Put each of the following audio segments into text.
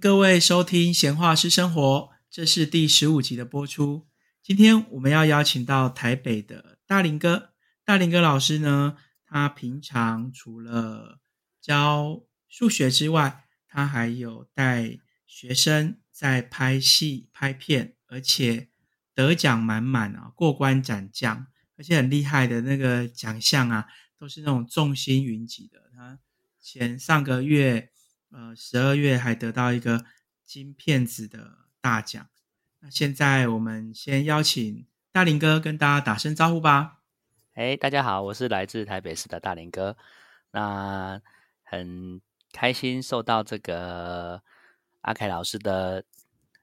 各位收听《闲话是生活》，这是第十五集的播出。今天我们要邀请到台北的大林哥，大林哥老师呢，他平常除了教数学之外，他还有带学生在拍戏、拍片，而且得奖满满啊，过关斩将，而且很厉害的那个奖项啊，都是那种众星云集的。他前上个月。呃，十二月还得到一个金片子的大奖。那现在我们先邀请大林哥跟大家打声招呼吧。哎，大家好，我是来自台北市的大林哥。那很开心受到这个阿凯老师的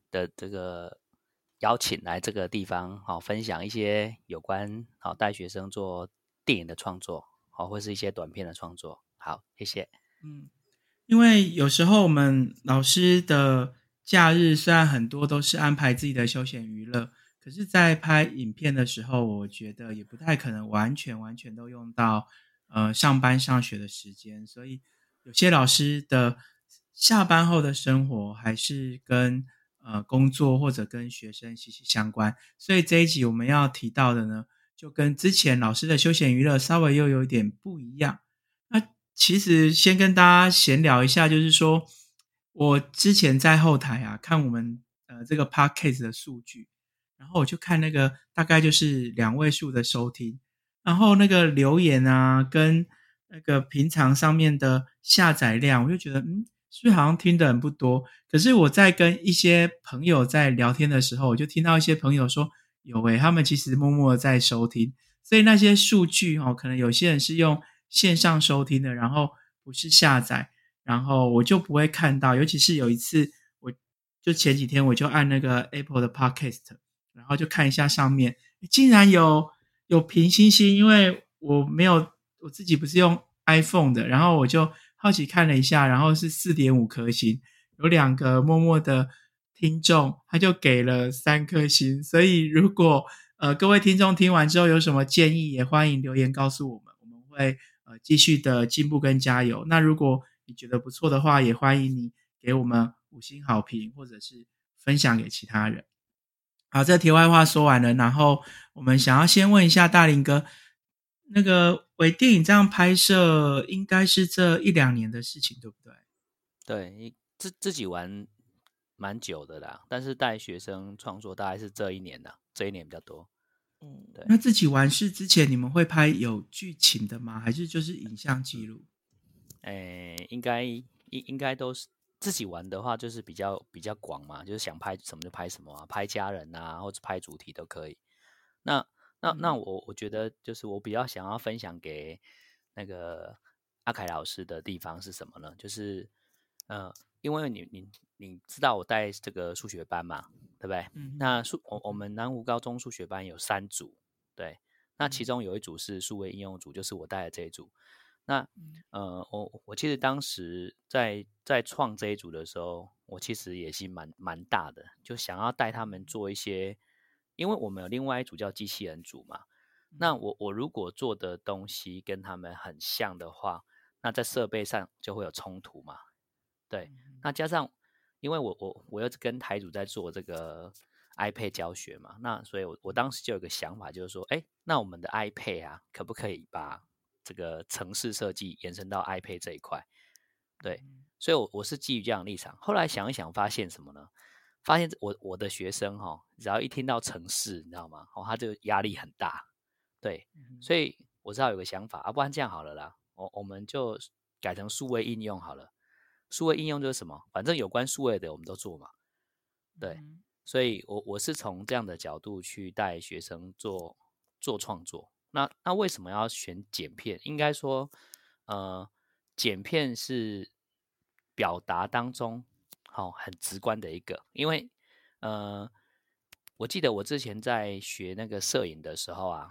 的这个邀请，来这个地方好分享一些有关好带学生做电影的创作，好或是一些短片的创作。好，谢谢。嗯。因为有时候我们老师的假日虽然很多都是安排自己的休闲娱乐，可是，在拍影片的时候，我觉得也不太可能完全完全都用到呃上班上学的时间，所以有些老师的下班后的生活还是跟呃工作或者跟学生息息相关。所以这一集我们要提到的呢，就跟之前老师的休闲娱乐稍微又有点不一样。其实先跟大家闲聊一下，就是说我之前在后台啊看我们呃这个 podcast 的数据，然后我就看那个大概就是两位数的收听，然后那个留言啊跟那个平常上面的下载量，我就觉得嗯，是不是好像听的人不多？可是我在跟一些朋友在聊天的时候，我就听到一些朋友说有诶，他们其实默默的在收听，所以那些数据哦，可能有些人是用。线上收听的，然后不是下载，然后我就不会看到。尤其是有一次，我就前几天我就按那个 Apple 的 Podcast，然后就看一下上面，竟然有有平星星。因为我没有我自己不是用 iPhone 的，然后我就好奇看了一下，然后是四点五颗星。有两个默默的听众，他就给了三颗星。所以如果呃各位听众听完之后有什么建议，也欢迎留言告诉我们，我们会。呃，继续的进步跟加油。那如果你觉得不错的话，也欢迎你给我们五星好评，或者是分享给其他人。好，这题外话说完了，然后我们想要先问一下大林哥，那个微电影这样拍摄，应该是这一两年的事情，对不对？对，自自己玩蛮久的啦，但是带学生创作大概是这一年的，这一年比较多。嗯，对。那自己完事之前你们会拍有剧情的吗？还是就是影像记录？诶，应该应应该都是自己玩的话，就是比较比较广嘛，就是想拍什么就拍什么啊，拍家人啊，或者拍主题都可以。那那那我我觉得就是我比较想要分享给那个阿凯老师的地方是什么呢？就是呃，因为你你你知道我带这个数学班嘛。对不对？那数我我们南湖高中数学班有三组，对，那其中有一组是数位应用组，就是我带的这一组。那呃，我我其实当时在在创这一组的时候，我其实野心蛮蛮大的，就想要带他们做一些，因为我们有另外一组叫机器人组嘛。那我我如果做的东西跟他们很像的话，那在设备上就会有冲突嘛。对，那加上。因为我我我又跟台主在做这个 iPad 教学嘛，那所以，我我当时就有个想法，就是说，哎，那我们的 iPad 啊，可不可以把这个城市设计延伸到 iPad 这一块？对，所以，我我是基于这样的立场。后来想一想，发现什么呢？发现我我的学生哈，只要一听到城市，你知道吗？哦，他就压力很大。对，所以我知道有个想法，啊，不然这样好了啦，我我们就改成数位应用好了。数位应用就是什么？反正有关数位的，我们都做嘛。对，所以，我我是从这样的角度去带学生做做创作。那那为什么要选剪片？应该说，呃，剪片是表达当中好很直观的一个。因为，呃，我记得我之前在学那个摄影的时候啊，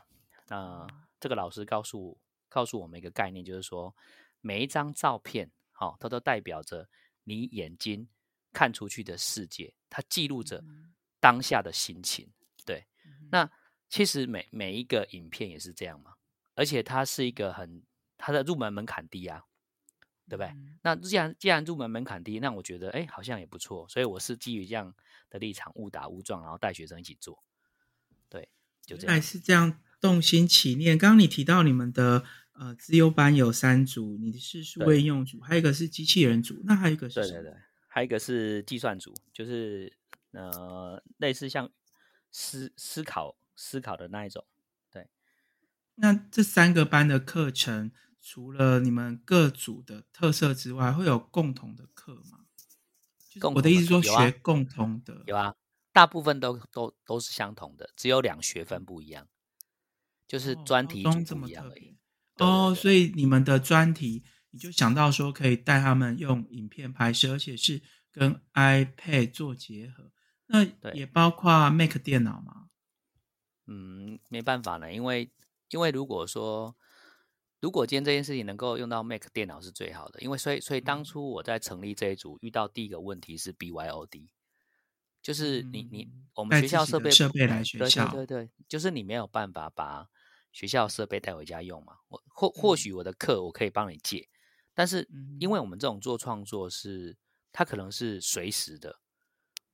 那这个老师告诉告诉我们一个概念，就是说每一张照片。好，它都代表着你眼睛看出去的世界，它记录着当下的心情。对，那其实每每一个影片也是这样嘛，而且它是一个很它的入门门槛低啊。对不对？嗯那既然既然入门门槛低，那我觉得哎好像也不错，所以我是基于这样的立场，误打误撞，然后带学生一起做，对，就这样。是这样动心起念。刚刚你提到你们的呃资优班有三组，你是数位应用组，还有一个是机器人组，那还有一个是？对对对，还有一个是计算组，就是呃类似像思思考思考的那一种。对那这三个班的课程，除了你们各组的特色之外，会有共同的课吗？就是我的意思说，学共同的有啊，大部分都都都是相同的，只有两学分不一样，就是专题组不一样而已。哦，对。所以你们的专题，你就想到说可以带他们用影片拍摄，而且是跟 iPad 做结合，那对。也包括 Mac 电脑吗？嗯，没办法呢，因为因为如果说如果今天这件事情能够用到 Mac 电脑是最好的，因为所以所以当嗯。初我在成立这一组遇到第一个问题是 BYOD，就是你你嗯我们学校设备设备来学校对对对，就是你没有办法把学校设备带回家用嘛。我或或嗯许我的课我可以帮你借，但是嗯因为我们这种做创作是它可能是随时的，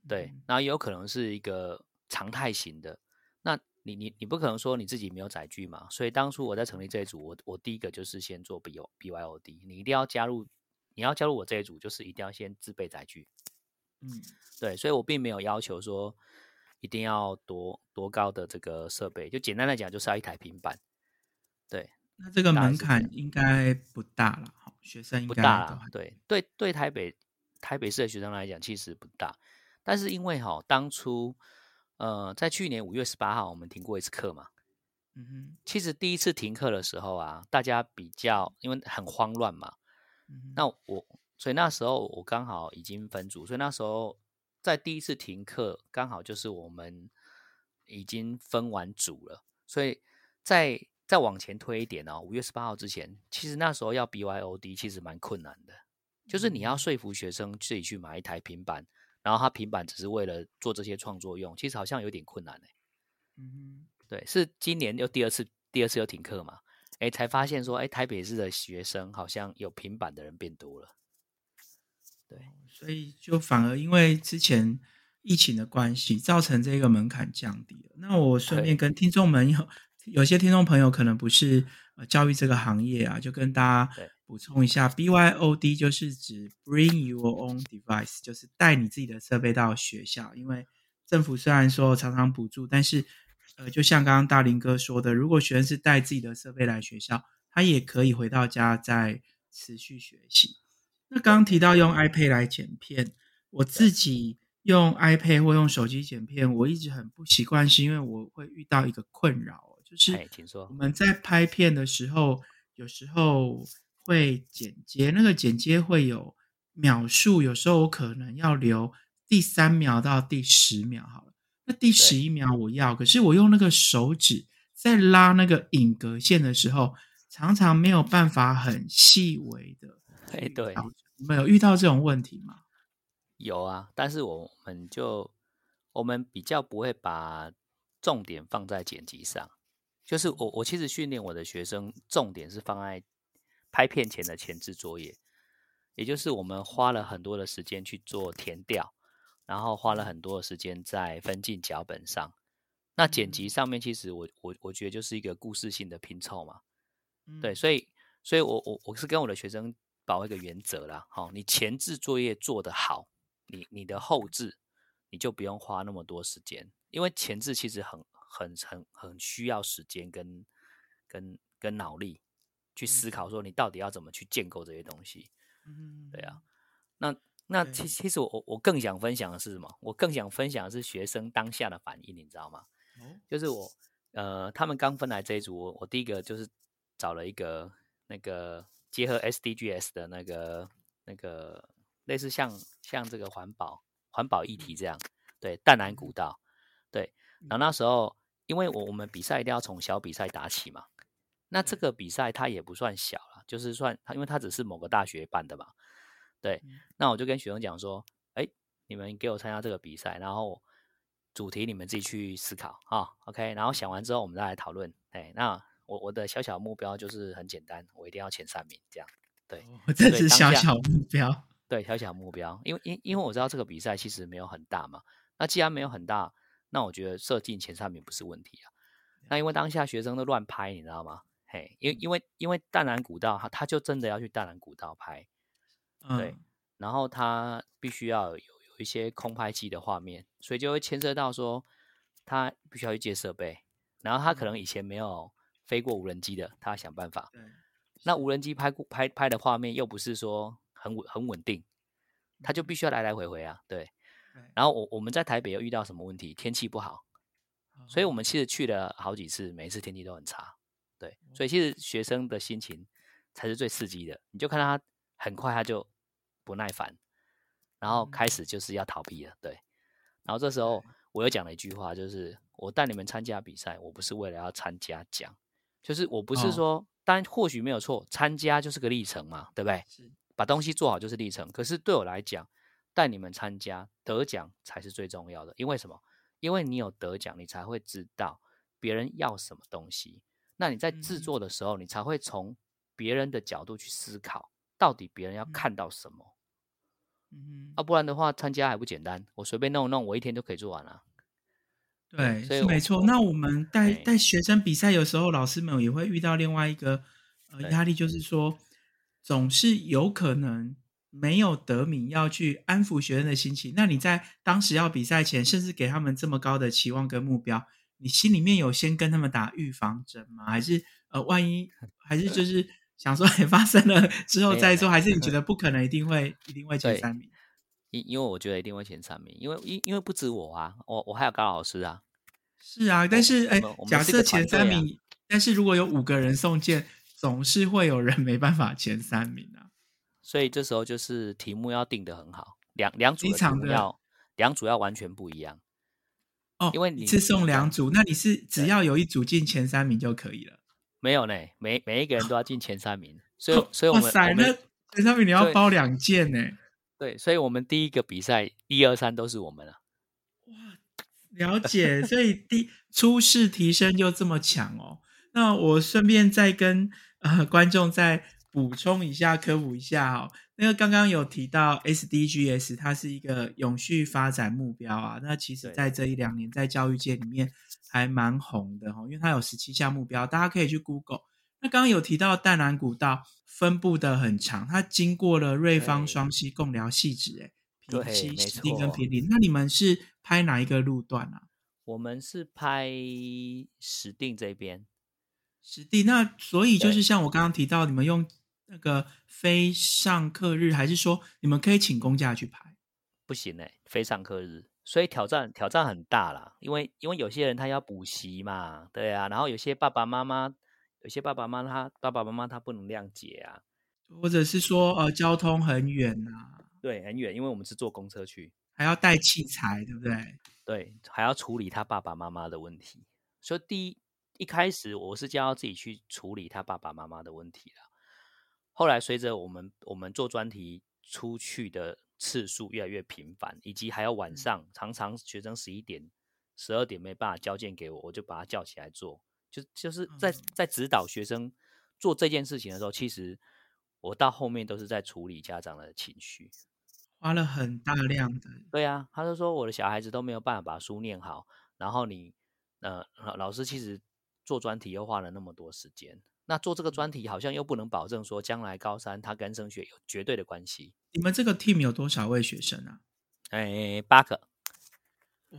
对嗯，然后也有可能是一个常态型的。那你你你不可能说你自己没有载具嘛？所以当初我在成立这一组，我我第一个就是先做 B O B Y O D，你一定要加入，你要加入我这一组，就是一定要先自备载具。嗯对，所以我并没有要求说一定要多多高的这个设备，就简单来讲，就是要一台平板。对，那这个门槛应该不大了，哈，学生应该不大了。对对对，台北台北市的学生来讲，其实不大。但是因为哈，当初呃，在去年五月十八号，我们停过一次课嘛。嗯哼，其实第一次停课的时候啊，大家比较因为很慌乱嘛，嗯那我所以那时候我刚好已经分组，所以那时候在第一次停课，刚好就是我们已经分完组了，所以再再往前推一点哦，五月十八号之前，其实那时候要 BYOD 其实蛮困难的，就是你要嗯。说服学生自己去买一台平板，然后他平板只是为了做这些创作用，其实好像有点困难哎、嗯对，是今年又第二次，第二次又停课嘛，哎，才发现说，哎，台北市的学生好像有平板的人变多了。对，所以就反而因为之前疫情的关系，造成这个门槛降低了。那我顺便跟听众们有有些听众朋友可能不是呃教育这个行业啊，就跟大家补充一下，BYOD 就是指 Bring Your Own Device，就是带你自己的设备到学校。因为政府虽然说常常补助，但是呃，就像刚刚大林哥说的，如果学生是带自己的设备来学校，他也可以回到家再持续学习。那刚刚提到用 iPad 来剪片，我自己用 iPad 或用手机剪片，我一直很不习惯，是因为我会遇到一个困扰哦，就是我。们在拍片的时候，有时候会剪接，那个剪接会有秒数，有时候我可能要留第三秒到第十秒好了，那第十一秒我要，可是我用那个手指在拉那个影格线的时候，常常没有办法很细微的。哎，对，你们有遇到这种问题吗？有啊，但是我们就我们比较不会把重点放在剪辑上，就是我我其实训练我的学生，重点是放在拍片前的前置作业，也就是我们花了很多的时间去做填调，然后花了很多的时间在分镜脚本上。那剪辑上面，其实我我我觉得就是一个故事性的拼凑嘛。对，嗯所以，所以我我我是跟我的学生把握一个原则啦，好、你前置作业做得好，你你的后置你就不用花那么多时间，因为前置其实很很很很需要时间跟跟跟脑力去思考，说你到底要怎么去建构这些东西。嗯，对啊，那那其其实我我我更想分享的是什么？我更想分享的是学生当下的反应，你知道吗？哦，就是我呃，他们刚分来这一组，我我第一个就是找了一个那个结合 SDGs 的那个那个类似像像这个环保环保议题这样，对淡南古道，对，然后那时候因为我我们比赛一定要从小比赛打起嘛，那这个比赛它也不算小了，就是算它，因为它只是某个大学办的嘛，对嗯，那我就跟学生讲说，哎，你们给我参加这个比赛，然后主题你们自己去思考啊，OK，然后想完之后我们再来讨论。哎，那我我的小小目标就是很简单，我一定要前三名这样。对，这是小小目标。对，小小目标，因为因因为我知道这个比赛其实没有很大嘛，那既然没有很大，那我觉得射进前三名不是问题啊。那因为当下学生都乱拍，你知道吗？嘿，因为因为因为淡蓝古道，他他就真的要去淡蓝古道拍，对嗯，然后他必须要有有一些空拍机的画面，所以就会牵涉到说他必须要去借设备，然后他可能以前没有飞过无人机的，他要想办法。对，那无人机拍过拍拍的画面又不是说很稳很稳定，他就必须要来来回回啊，对。然后我我们在台北又遇到什么问题？天气不好，所以我们其实去了好几次，每一次天气都很差，对。所以其实学生的心情才是最刺激的，你就看他很快他就不耐烦，然后开始就是要逃避了，对。然后这时候我又讲了一句话，就是我带你们参加比赛，我不是为了要参加奖，就是我不是哦说，当然或许没有错，参加就是个历程嘛，对不对？是把东西做好就是历程。可是对我来讲，带你们参加得奖才是最重要的。因为什么？因为你有得奖，你才会知道别人要什么东西。那你在制嗯作的时候，你才会从别人的角度去思考，到底别人要嗯看到什么。嗯啊，不然的话，参加还不简单？我随便弄弄，我一天就可以做完了。哼，对对，所以没错。那我们带哎带学生比赛，有时候老师们也会遇到另外一个呃压力，就是说总是有可能没有得名，要去安抚学生的心情。那你在当时要比赛前，甚至给他们这么高的期望跟目标，你心里面有先跟他们打预防针吗？还是呃，万一 还是就是想说，哎，发生了之后再说，还是你觉 得不可能一定会一定会前对三名？因因为我觉得一定会前三名，因为因因为不止我啊，我我还有高老师啊。是啊，但是哎假设前三名，但是如果有五个人送件，总是会有人没办法前三名啊。所以这时候就是题目要定的很好，两两组要两组要完全不一样。哦，因为你一次送两组，那你是只要有一组进前三名就可以了。没有呢，每每一个人都要进前三名，所以所以我们哇塞，那前三名你要包两件呢。对，所以我们第一个比赛一二三都是我们了。哇。了解，所以第初试提升就这么强哦。那我顺便再跟呃观众再补充一下、科普一下哦。那个刚刚有提到 SDGs，它是一个永续发展目标啊。那其实在这一两年在教育界里面还蛮红的哦，因为它有十七项目标，大家可以去 Google。那刚刚有提到淡蓝古道分布的很长，它经过了瑞芳、对双溪、贡寮、细致，哎，平对溪、没石碇跟错平林。那你们是拍哪一个路段啊？我们是拍石定这边，实地那所以就是像我刚刚提到，你们用那个非上课日，还是说你们可以请公假去拍？不行哎、非上课日，所以挑战挑战很大啦。因为因为有些人他要补习嘛，对啊，然后有些爸爸妈妈，有些爸爸妈妈他爸爸妈妈他不能谅解啊，或者是说呃交通很远啊，对，很远，因为我们是坐公车去，还要带器材，对不对？对，还要处理他爸爸妈妈的问题。所以第一一开始我是叫他自己去处理他爸爸妈妈的问题了。后来随着我们我们做专题出去的次数越来越频繁，以及还要晚上常常学生十一点、十二点没办法交件给我，我就把他叫起来做，就就是在嗯在指导学生做这件事情的时候，其实我到后面都是在处理家长的情绪。花了很大量的，对啊，他就说我的小孩子都没有办法把书念好，然后你呃老老师其实做专题又花了那么多时间，那做这个专题好像又不能保证说将来高三他跟升学有绝对的关系。你们这个 team 有多少位学生啊？哎，八个，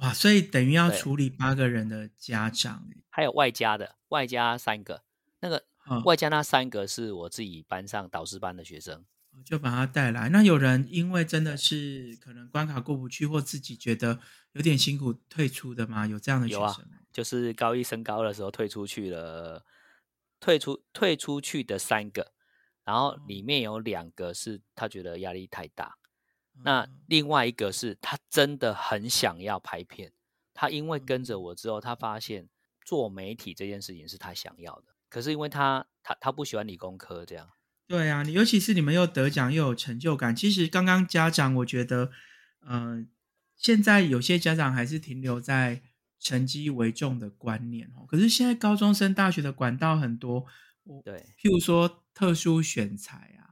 哇，所以等于要处理八个人的家长，还有外加的，外加三个，那个嗯，外加那三个是我自己班上导师班的学生。就把他带来。那有人因为真的是可能关卡过不去，或自己觉得有点辛苦退出的吗？有这样的学有啊生？就是高一升高的时候退出去了，退出退出去的三个，然后里面有两个是他觉得压力太大，那嗯另外一个是他真的很想要拍片，他因为跟着嗯我之后，他发现做媒体这件事情是他想要的，可是因为他他他不喜欢理工科这样，对啊，你尤其是你们又得奖又有成就感。其实刚刚家长，我觉得，呃，现在有些家长还是停留在成绩为重的观念哦。可是现在高中生、大学的管道很多，我对譬如说特殊选材啊，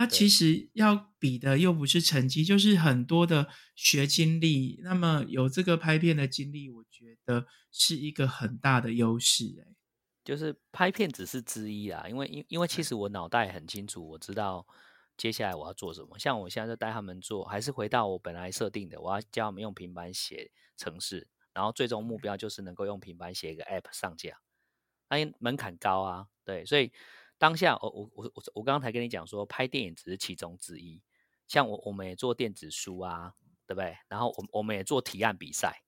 它其实要比的又不是成绩，就是很多的学经历。那么有这个拍片的经历，我觉得是一个很大的优势。哎，就是拍片只是之一啊，因为因因为其实我脑袋很清楚，我知道接下来我要做什么。像我现在就带他们做，还是回到我本来设定的，我要教他们用平板写程式，然后最终目标就是能够用平板写一个 App 上架。那门槛高啊，对，所以。当下，我我我我我刚刚才跟你讲说，拍电影只是其中之一。像我我们也做电子书啊，对不对？然后我我们也做提案比赛，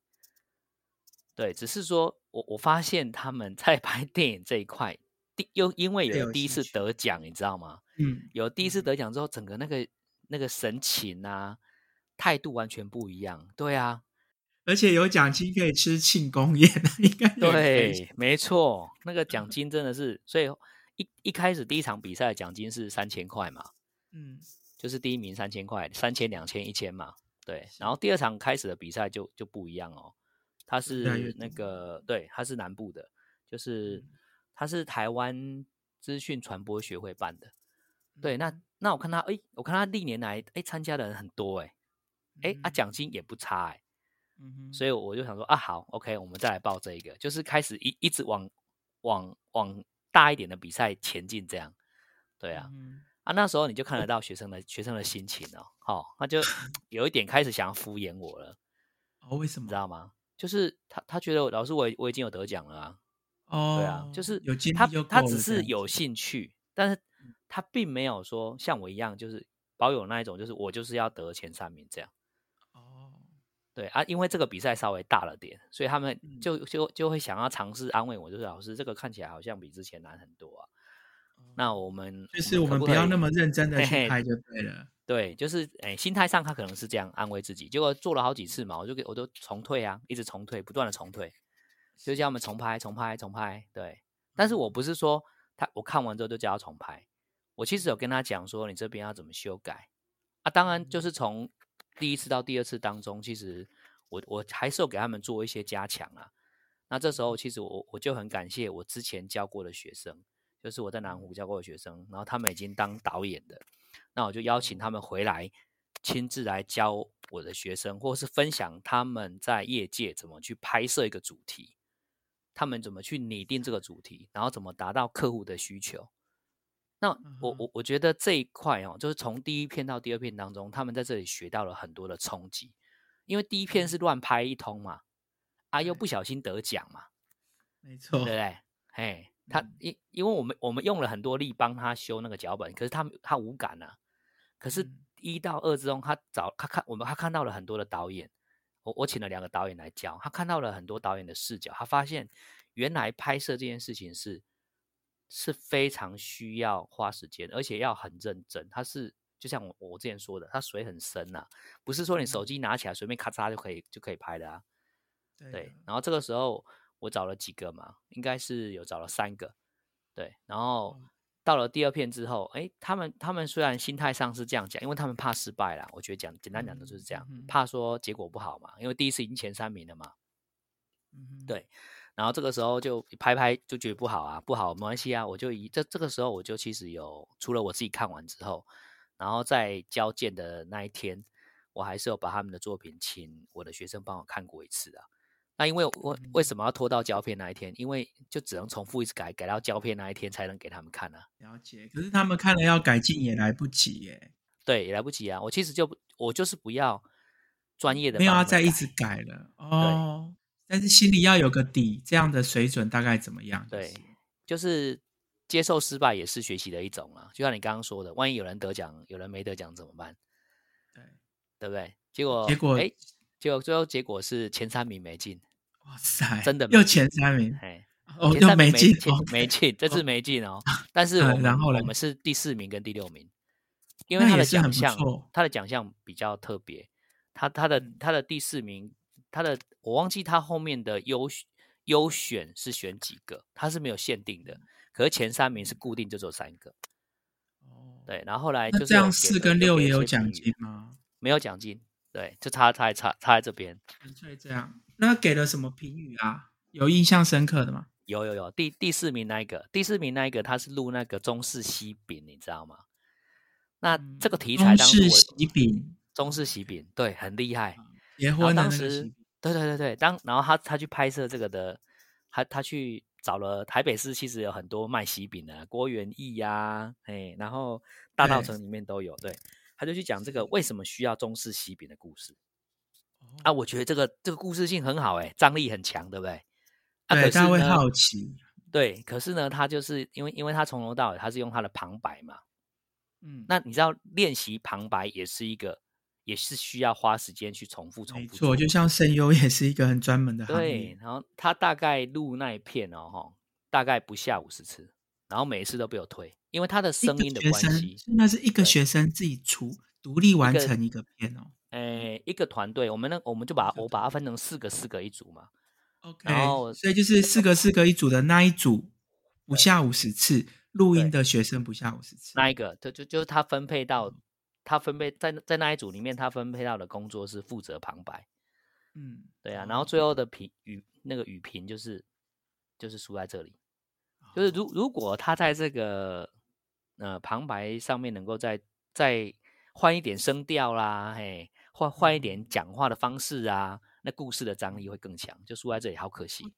对，只是说我我发现他们 在拍电影这一块，第又因为有第一次得奖，你知道吗？嗯，有第一次得奖之后，整个那个那个神情啊，态度完全不一样。对啊，而且有奖金可以吃庆功宴，应该对，没错，那个奖金真的是所以。一一开始第一场比赛奖金是三千块嘛，嗯，就是第一名三千块，三千、两千、一千嘛，对。然后第二场开始的比赛就就不一样哦，它是那个对，它是南部的，就是它是台湾资讯传播学会办的，对。那那我看他，哎，我看他历年来，哎，参加的人很多，哎，哎，啊，奖金也不差，哎，嗯哼。所以我就想说，啊，好，OK，我们再来报这一个，就是开始一一直往往往。大一点的比赛前进，这样，对啊，啊，那时候你就看得到学生的学生的心情哦，好，他就 有一点开始想要敷衍我了，哦，为什么？你知道吗？就是他他觉得老师我我已经有得奖了啊，哦，对啊，就是有他他只是有兴趣，但是他并没有说像我一样，就是保有那一种，就是我就是要得前三名这样。对啊，因为这个比赛稍微大了点，所以他们就就就会想要尝试安慰我，就是老师这个看起来好像比之前难很多啊。那我们就是我们不要那么认真的去拍就对了。对，就是哎，心态上他可能是这样安慰自己，结果做了好几次嘛，我就给我都重退啊，一直重退，不断的重退，就叫他们重拍、重拍、重拍。对，但是我不是说他我看完之后就叫他重拍，我其实有跟他讲说你这边要怎么修改啊，当然就是从。第一次到第二次当中，其实我我还是有给他们做一些加强啊。那这时候其实我我就很感谢我之前教过的学生，就是我在南湖教过的学生，然后他们已经当导演的，那我就邀请他们回来亲自来教我的学生，或是分享他们在业界怎么去拍摄一个主题，他们怎么去拟定这个主题，然后怎么达到客户的需求。那我我我觉得这一块哦，就是从第一片到第二片当中，他们在这里学到了很多的冲击，因为第一片是乱拍一通嘛，啊又不小心得奖嘛，没错，对不对？嘿，他因因为我们我们用了很多力帮他修那个脚本，可是他他无感啊。可是一到二之中，他找他看我们他看到了很多的导演，我我请了两个导演来教，他看到了很多导演的视角，他发现原来拍摄这件事情是。是非常需要花时间，而且要很认真。它是就像我我之前说的，它水很深呐，不是说你手机拿起来随便咔嚓就可以就可以拍的啊。对。然后这个时候我找了几个嘛，应该是有找了三个。对。然后到了第二片之后，哎，他们他们虽然心态上是这样讲，因为他们怕失败啦。我觉得讲简单讲的就是这样，怕说结果不好嘛，因为第一次已经前三名了嘛。嗯。对。然后这个时候就拍拍就觉得不好啊，不好没关系啊，我就以这这个时候我就其实有除了我自己看完之后，然后在交件的那一天，我还是有把他们的作品请我的学生帮我看过一次啊。那因为我为什么要拖到胶片那一天？因为就只能重复一直改，改到胶片那一天才能给他们看啊。了解，可是他们看了要改进也来不及耶。对，也来不及啊。我其实就我就是不要专业的，没有要再一直改了哦。但是心里要有个底，这样的水准大概怎么样？对，就是接受失败也是学习的一种啊。就像你刚刚说的，万一有人得奖，有人没得奖怎么办？对，对不对？结果结果哎，结果最后结果是前三名没进。哇塞，真的又前三名，哎，哦，又没进，没进，这次没进哦。但是然后我们是第四名跟第六名，因为他的奖项，他的奖项比较特别，他他的他的第四名。他的我忘记他后面的优优选是选几个，他是没有限定的，可是前三名是固定就做三个。哦，对，然后后来就这样四跟六也有奖金吗？没有奖金，对，就差差差差在这边。纯粹这样，那给了什么评语啊？有印象深刻的吗？有有有，第第四名那一个，第四名那一个他是录那个中式西饼，你知道吗？那这个题材当时中式喜饼，中式喜饼，对，很厉害。结然后婚的那个当时喜饼，对对对对，当然后他他去拍摄这个的，他他去找了台北市，其实有很多卖喜饼的，郭元义呀、哎，然后大道城里面都有，对，他就去讲这个为什么需要中式喜饼的故事。哦啊，我觉得这个这个故事性很好，哎，张力很强，对不对？啊，对，可是大家会好奇，对，可是呢，他就是因为因为他从头到尾他是用他的旁白嘛，嗯，那你知道练习旁白也是一个，也是需要花时间去重复重复做没错，就像声优也是一个很专门的行业对，，然后他大概录那一片哦，哈，大概不下五十次，然后每一次都被我推，因为他的声音的关系，那是一个学生自己出独立完成一个片哦。诶，一个团队，我们那我们就把我把它分成四个四个一组嘛，OK，然后所以就是四个四个一组的那一组不下五十次，录音的学生不下五十次。那一个就就就是他分配到，他分配在在那一组里面，他分配到的工作是负责旁白，嗯，对啊，然后最后的评语那个语评就是就是输在这里，就是如如果他在这个呃旁白上面能够再再换一点声调啦，嘿，换换一点讲话的方式啊，那故事的张力会更强。就输在这里，好可惜。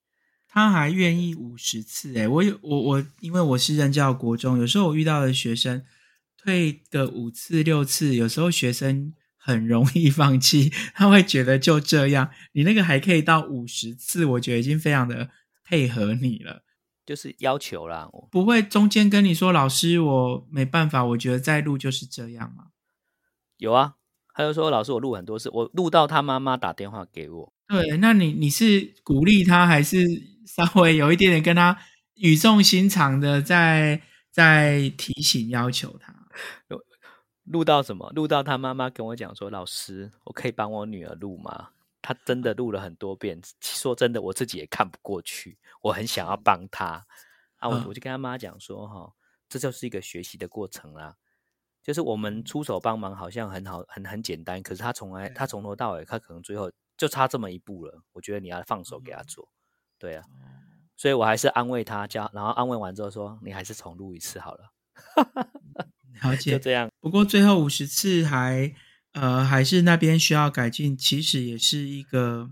他还愿意五十次哎，我有我我，因为我是任教国中，有时候我遇到的学生退个五次六次，有时候学生很容易放弃，他会觉得就这样。你那个还可以到五十次，我觉得已经非常的配合你了，就是要求啦，我不会中间跟你说老师我没办法，我觉得再录就是这样嘛。有啊。他就说：“老师，我录很多次，我录到他妈妈打电话给我。对，那你你是鼓励他，还是稍微有一点点跟他语重心长的在在提醒要求他？录到什么？录到他妈妈跟我讲说：‘老师，我可以帮我女儿录吗？’她真的录了很多遍。说真的，我自己也看不过去，我很想要帮她啊！我嗯我就跟他妈讲说：‘哈，这就是一个学习的过程啦。’就是我们出手帮忙，好像很好，很很简单。可是他从来，他从头到尾，他可能最后就差这么一步了。我觉得你要放手给他做，对啊。所以我还是安慰他，叫然后安慰完之后说：‘你还是重录一次好了。了’解。就这样。不过最后五十次还呃还是那边需要改进，其实也是一个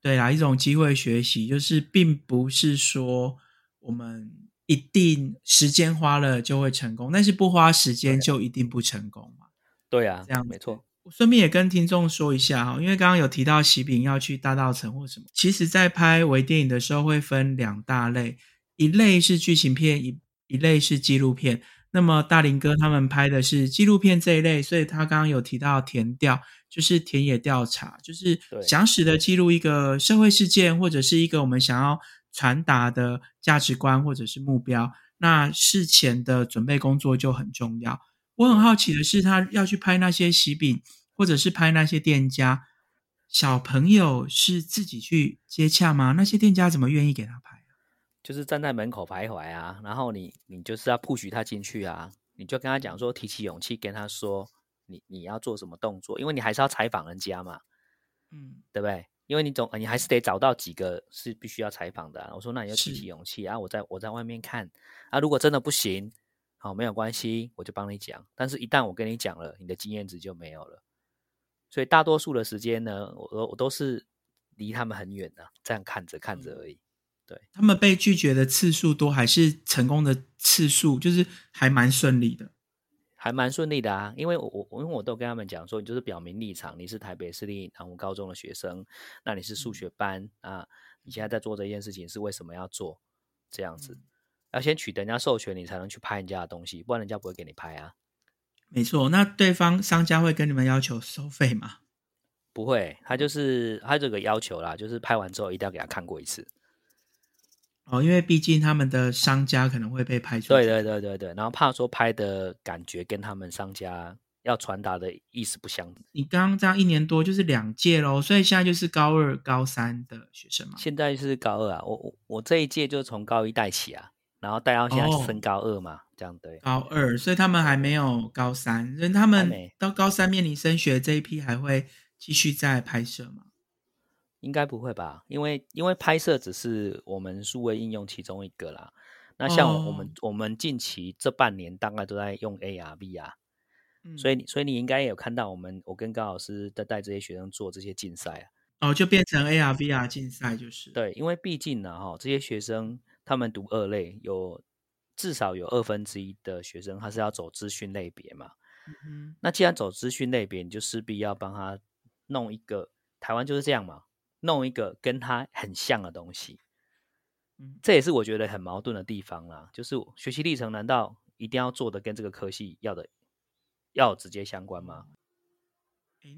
对啦一种机会学习，就是并不是说我们一定时间花了就会成功，但是不花时间就一定不成功嘛。对啊，这样没错。我顺便也跟听众说一下哈，因为刚刚有提到喜饼要去大道城或什么，其实在拍微电影的时候会分两大类，一类是剧情片，一一类是纪录片。那么大林哥他们拍的是纪录片这一类，所以他刚刚有提到田调，就是田野调查，就是对详实的记录一个社会事件或者是一个我们想要传达的价值观或者是目标。那事前的准备工作就很重要。我很好奇的是，他要去拍那些喜饼，或者是拍那些店家，小朋友是自己去接洽吗？那些店家怎么愿意给他拍啊？就是站在门口徘徊啊，然后你你就是要 push 他进去啊，你就跟他讲说，提起勇气跟他说，你你要做什么动作，因为你还是要采访人家嘛，嗯，对不对？因为你总你还是得找到几个是必须要采访的、啊。我说那你要提起勇气啊，我在我在外面看啊，如果真的不行，好没有关系，我就帮你讲。但是一旦我跟你讲了，你的经验值就没有了。所以大多数的时间呢，我我我都是离他们很远的、这样看着看着而已。他们被拒绝的次数多，还是成功的次数，就是还蛮顺利的。还蛮顺利的啊，因为我我我因为我都跟他们讲说，你就是表明立场，你是台北市立南湖高中的学生，那你是数学班啊，你现在在做这件事情是为什么要做这样子？要先取得人家授权，你才能去拍人家的东西，不然人家不会给你拍啊。没错，那对方商家会跟你们要求收费吗？不会，他就是他这个要求啦，就是拍完之后一定要给他看过一次。哦，因为毕竟他们的商家可能会被拍出去。对对对对对，然后怕说拍的感觉跟他们商家要传达的意思不相同。你刚刚这样一年多就是两届喽，所以现在就是高二、高三的学生嘛。现在是高二啊，我我我这一届就从高一带起啊，然后带到现在哦升高二嘛，这样对。高二，所以他们还没有高三，所以他们到高三面临升学这一批还会继续在拍摄吗？应该不会吧？因为因为拍摄只是我们数位应用其中一个啦。那像我们、哦我们近期这半年大概都在用 AR、VR，所以你所以你应该也有看到我们我跟高老师在带这些学生做这些竞赛啊，哦，就变成 AR VR 竞赛就是对，因为毕竟呢哈，这些学生他们读二类有至少有二分之一的学生他是要走资讯类别嘛，嗯，那既然走资讯类别，你就势必要帮他弄一个台湾就是这样嘛，弄一个跟他很像的东西，嗯，这也是我觉得很矛盾的地方啦，就是学习历程难道一定要做的跟这个科系要的？要直接相关吗？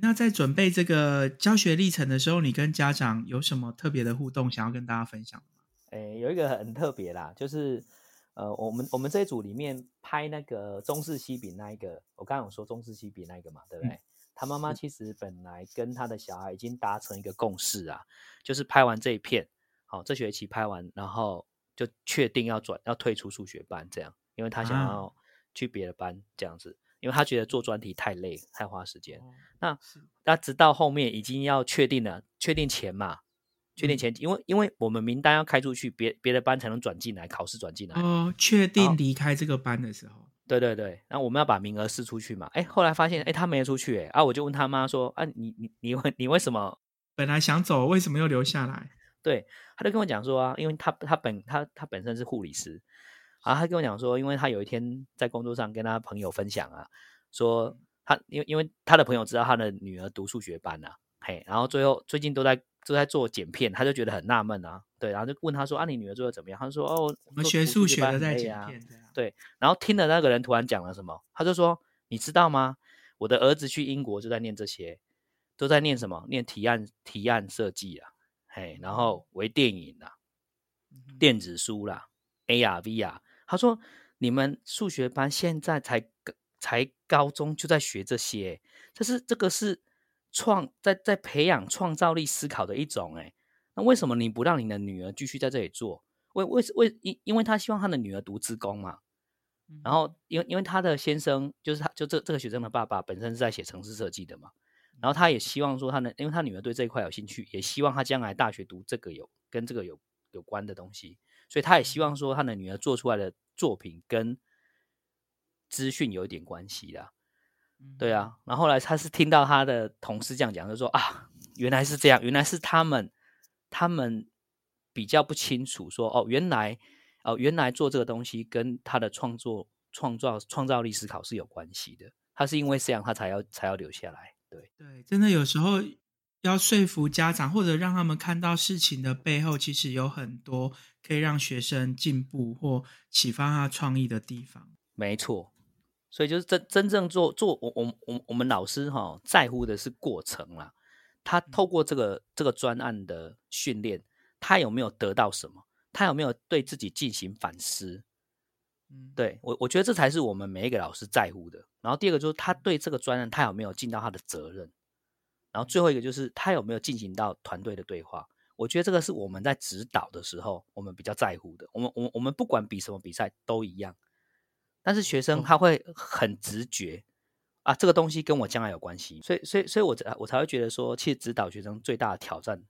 那在准备这个教学历程的时候，你跟家长有什么特别的互动想要跟大家分享吗？诶，有一个很特别啦，就是呃，我们我们这一组里面拍那个中式西饼那一个，我刚刚有说中式西饼那一个嘛，对不对？他妈妈其实本来跟他的小孩已经达成一个共识啊，就是拍完这一片，好，这学期拍完，然后就确定要转要退出数学班这样，因为他想要去别的班这样子。因为他觉得做专题太累，太花时间。那那直到后面已经要确定了，确定钱嘛，确定前，因为因为我们名单要开出去，别别的班才能转进来，考试转进来。哦，确定离开这个班的时候，对对对，然后我们要把名额试出去嘛。哎，后来发现，哎，他没出去，哎，啊，我就问他妈说，啊，你你你为你为什么 本来想走，为什么又留下来？对，他就跟我讲说啊，因为他他本他他本身是护理师。啊，他跟我讲说，因为他有一天在工作上跟他朋友分享啊，说他因为因为他的朋友知道他的女儿读数学班呐，嘿，然后最后最近都在都在做剪片，他就觉得很纳闷啊，对，然后就问他说啊，你女儿做的怎么样？他说哦，我们学数学的在剪片，对，然后听的那个人突然讲了什么，他就说你知道吗？我的儿子去英国就在念这些，都在念什么？念提案提案设计啊，嘿，然后微电影啊，电子书啦，AR VR。他说：“你们数学班现在才才高中就在学这些，这是这个是创在在培养创造力思考的一种。哎，那为什么你不让你的女儿继续在这里做？为为为因因为他希望他的女儿读职工嘛。然后因为因为他的先生就是他就这这个学生的爸爸本身是在写城市设计的嘛。然后他也希望说他能，因为他女儿对这一块有兴趣，也希望他将来大学读这个有跟这个有有关的东西。所以他也希望说他的女儿做出来的。”作品跟资讯有一点关系啦，对啊。然后来他是听到他的同事这样讲，就说啊，原来是这样，原来是他们他们比较不清楚，说哦，原来哦，原来做这个东西跟他的创作、创造、创造力思考是有关系的。他是因为这样，他才要才要留下来。对对，真的有时候。要说服家长，或者让他们看到事情的背后，其实有很多可以让学生进步或启发他创意的地方。没错，所以就是真真正做做我我我我们老师哈在乎的是过程啦。他透过这个这个专案的训练，他有没有得到什么？他有没有对自己进行反思？嗯，对我我觉得这才是我们每一个老师在乎的。然后第二个就是他对这个专案，他有没有尽到他的责任？然后最后一个就是他有没有进行到团队的对话？我觉得这个是我们在指导的时候，我们比较在乎的。我们我我们不管比什么比赛都一样，但是学生他会很直觉啊，这个东西跟我将来有关系。所以所以所以我才我才会觉得说，其实指导学生最大的挑战，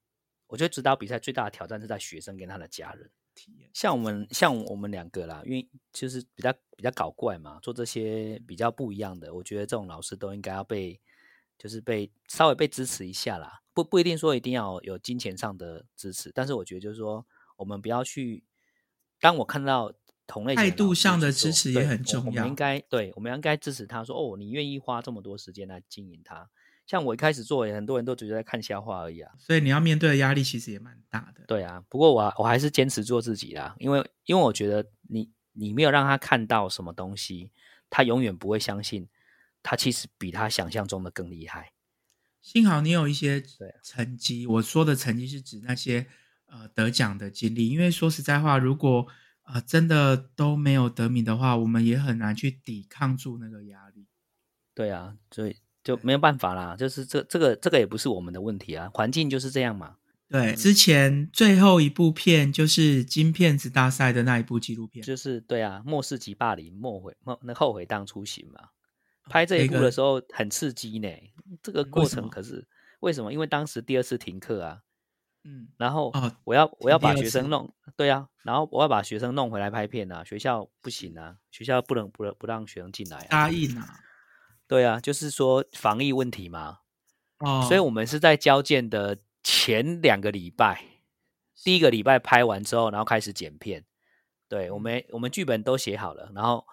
我觉得指导比赛最大的挑战是在学生跟他的家人体验。像我们像我们两个啦，因为就是比较比较搞怪嘛，做这些比较不一样的，我觉得这种老师都应该要被。就是被稍微被支持一下啦，不不一定说一定要有金钱上的支持，但是我觉得就是说，我们不要去。当我看到同类态度上的支持也很重要，我们应该对，我们应该支持他说哦，你愿意花这么多时间来经营它。像我一开始做，很多人都只是在看笑话而已啊。所以你要面对的压力其实也蛮大的。对啊，不过我我还是坚持做自己啦，因为因为我觉得你你没有让他看到什么东西，他永远不会相信。他其实比他想象中的更厉害。幸好你有一些成绩，我说的成绩是指那些呃得奖的经历。因为说实在话，如果呃真的都没有得名的话，我们也很难去抵抗住那个压力。对啊，所以就没有办法啦。就是这这个这个也不是我们的问题啊，环境就是这样嘛。对，之前最后一部片就是金片子大赛的那一部纪录片，就是对啊，末世级霸凌，末悔莫那后悔当初行嘛。拍这一部的时候很刺激呢，这个过程可是为什么？因为当时第二次停课啊，嗯，然后我要我要把学生弄，对啊，然后我要把学生弄回来拍片啊，学校不行啊，学校不能不不让学生进来，答应啊，对啊，就是说防疫问题嘛。哦，所以我们是在交件的前两个礼拜，第一个礼拜拍完之后，然后开始剪片。对我们，我们剧本都写好了，然后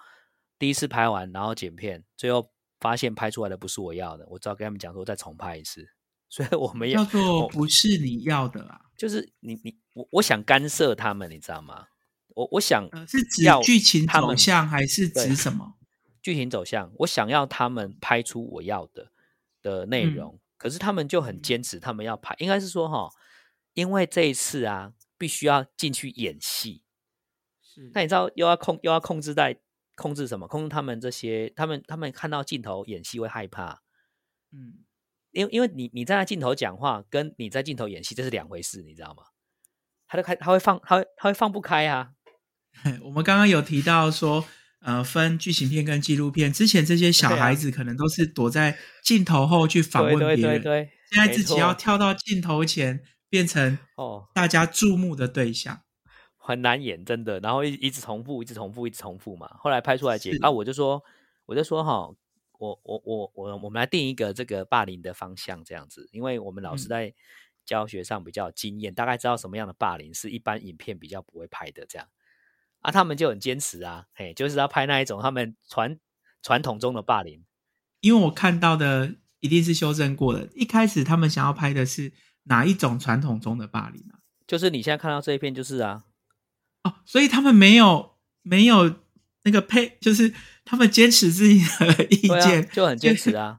第一次拍完，然后剪片，最后发现拍出来的不是我要的，我只好跟他们讲说再重拍一次。所以我们也叫做不是你要的啊，就是你你我我想干涉他们，你知道吗？我我想呃是指要剧情走向还是指什么？剧情走向，我想要他们拍出我要的的内嗯容，可是他们就很坚持，他们要拍，应该是说哈，因为这一次啊，必须要进去演戏，是那你知道又要控又要控制在控制什么？控制他们这些，他们他们看到镜头演戏会害怕，嗯，因为因为你你在那镜头讲话，跟你在镜头演戏这是两回事，你知道吗？他都开他会放他会他会放不开啊，我们刚刚有提到说，呃，分剧情片跟纪录片。之前这些小孩子可能都是躲在镜头后去访问别人，对对，现在自己要跳到镜头前，变成哦。大家注目的对象。很难演，真的。然后一一直重复，一直重复，一直重复嘛。后来拍出来结果啊，我就说，我就说哈，我我我我我们来定一个这个霸凌的方向，这样子，因为我们老师嗯在教学上比较有经验，大概知道什么样的霸凌是一般影片比较不会拍的，这样啊，他们就很坚持啊，嘿，就是要拍那一种他们传传统中的霸凌。因为我看到的一定是修正过的。一开始他们想要拍的是哪一种传统中的霸凌啊？就是你现在看到这一片，就是啊，哦，所以他们没有没有那个配，就是他们坚持自己的意见，，就很坚持啊。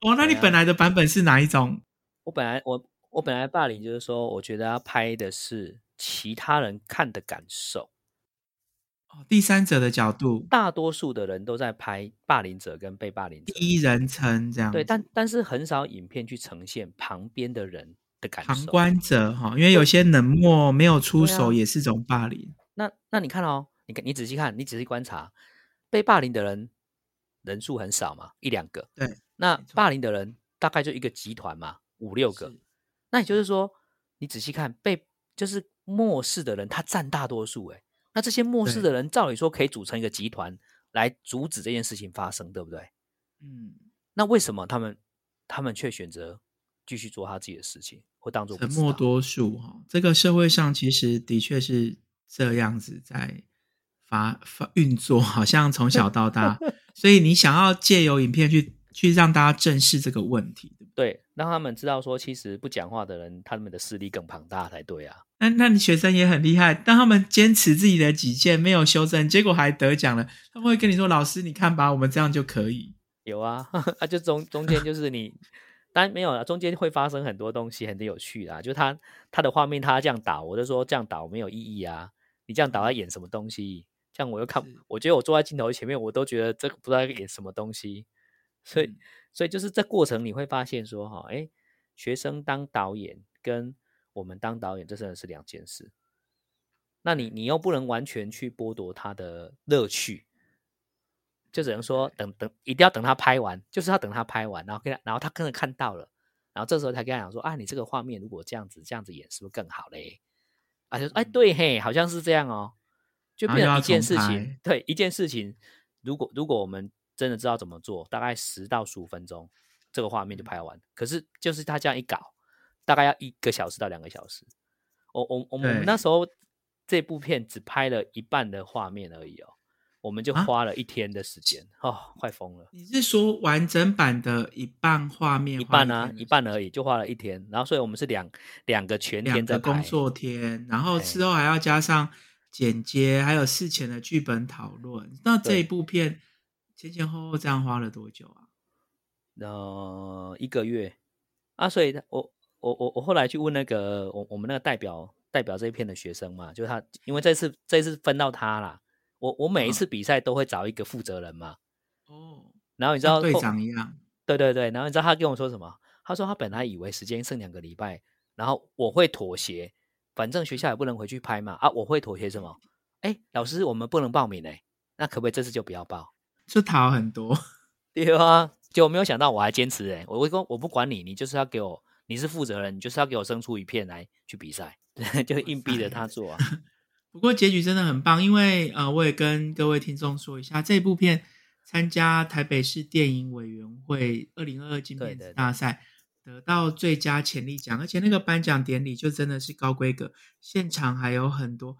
哦，那你本来的版本是哪一种？我本来我我本来霸凌就是说，我觉得要拍的是其他人看的感受。哦，第三者的角度，大多数的人都在拍霸凌者跟被霸凌者，第一人称这样子。对，但但是很少影片去呈现旁边的人的感受。旁观者哈，因为有些冷漠没有出手也是种霸凌。那那你看哦，你看你仔细看，你仔细观察，被霸凌的人人数很少嘛，一两个。对，那霸凌的人大概就一个集团嘛，五六个。那也就是说，你仔细看，被就是漠视的人，他占大多数。诶，那这些漠视的人，照理说可以组成一个集团来阻止这件事情发生，对不对？嗯，那为什么他们他们却选择继续做他自己的事情，或当做沉默多？多数哈，这个社会上其实的确是这样子在发发运作，好像从小到大，所以你想要借由影片去去让大家正视这个问题，对不对？对，让他们知道说，其实不讲话的人，他们的势力更庞大才对啊。那那你学生也很厉害，当他们坚持自己的己见，没有修正，结果还得奖了，他们会跟你说：“老师，你看吧，我们这样就可以。有啊，啊，就中中间就是你，当然没有了，中间会发生很多东西，很有趣的、啊。就他他的画面，他这样导，我就说这样导没有意义啊。你这样导在演什么东西？这样我又看是，我觉得我坐在镜头前面，我都觉得这个不知道在演什么东西。所以，嗯所以就是这过程你会发现说，哈，哎，学生当导演跟我们当导演，这真的是两件事。那你你又不能完全去剥夺他的乐趣，就只能说等等，一定要等他拍完，就是要等他拍完，然后跟他，然后他可能看到了，然后这时候才跟他讲说啊，你这个画面如果这样子这样子演，是不是更好嘞？啊，就说哎，嗯对嘿，好像是这样哦，就变成一件事情拍，对，一件事情，如果如果我们真的知道怎么做，大概十到十五分钟，这个画面就嗯拍完。可是就是他这样一搞，大概要一个小时到两个小时。我我我们那时候这部片只拍了一半的画面而已哦，我们就啊花了一天的时间、哦，快疯了。你是说完整版的一半画面？一半啊，一半而已，就花了一天。然后，所以我们是两两个全天在拍。个工作天，然后哎之后还要加上剪接，还有事前的剧本讨论。那这一部片前前后后这样花了多久啊？呃，一个月啊，所以我我我我后来去问那个我我们那个代表代表这一片的学生嘛，就他，因为这次这次分到他啦，我我每一次比赛都会找一个负责人嘛，哦，然后你知道像队长一样，对对对，然后你知道他跟我说什么？他说他本来以为时间剩两个礼拜，然后我会妥协，反正学校也不能回去拍嘛，啊，我会妥协什么？哎，老师，我们不能报名哎，那可不可以这次就不要报？就讨很多。对啊，结果没有想到我还坚持哎，我会说我不管你，你就是要给我，你是负责人，你就是要给我生出一片来去比赛，就硬逼着他做啊。不过结局真的很棒，因为呃，我也跟各位听众说一下，这部片参加台北市电影委员会二零二二金片子大赛，得到最佳潜力奖，而且那个颁奖典礼就真的是高规格，现场还有很多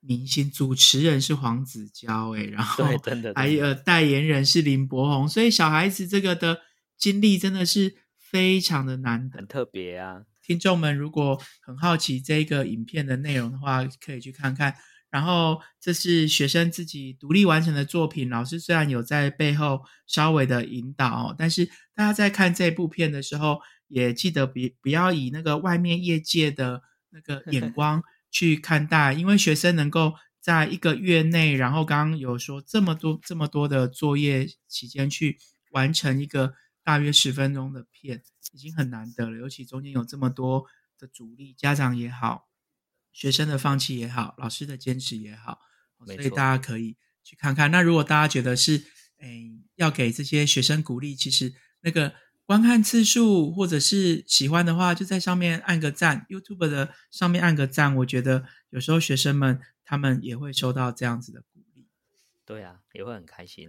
明星，主持人是黄子佼，哎，然后真的还有代言人是林柏宏，所以小孩子这个的经历真的是非常的难得，很特别啊。听众们如果很好奇这个影片的内容的话，可以去看看。然后这是学生自己独立完成的作品，老师虽然有在背后稍微的引导，但是大家在看这部片的时候，也记得别不要以那个外面业界的那个 眼光去看待，因为学生能够在一个月内，然后刚刚有说这么多这么多的作业期间去完成一个大约十分钟的片。已经很难得了，尤其中间有这么多的阻力，家长也好，学生的放弃也好，老师的坚持也好，所以大家可以去看看。那如果大家觉得是，哎，要给这些学生鼓励，其实那个观看次数或者是喜欢的话，就在上面按个赞，YouTube 的上面按个赞。我觉得有时候学生们他们也会收到这样子的鼓励，对啊，也会很开心。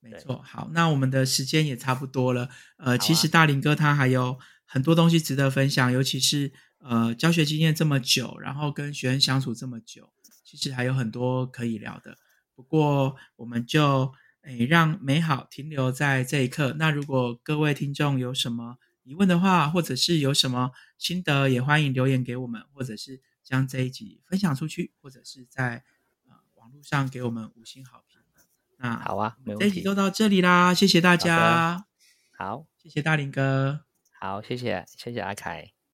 没错，好，那我们的时间也差不多了。呃，其实大林哥他还有很多东西值得分享，尤其是呃教学经验这么久，然后跟学生相处这么久，其实还有很多可以聊的。不过我们就诶让美好停留在这一刻。那如果各位听众有什么疑问的话，或者是有什么心得，也欢迎留言给我们，或者是将这一集分享出去，或者是在呃网络上给我们五星好评。那好啊，这一集就到这里啦，谢谢大家。好，谢谢大林哥。好，谢谢，谢谢阿凯。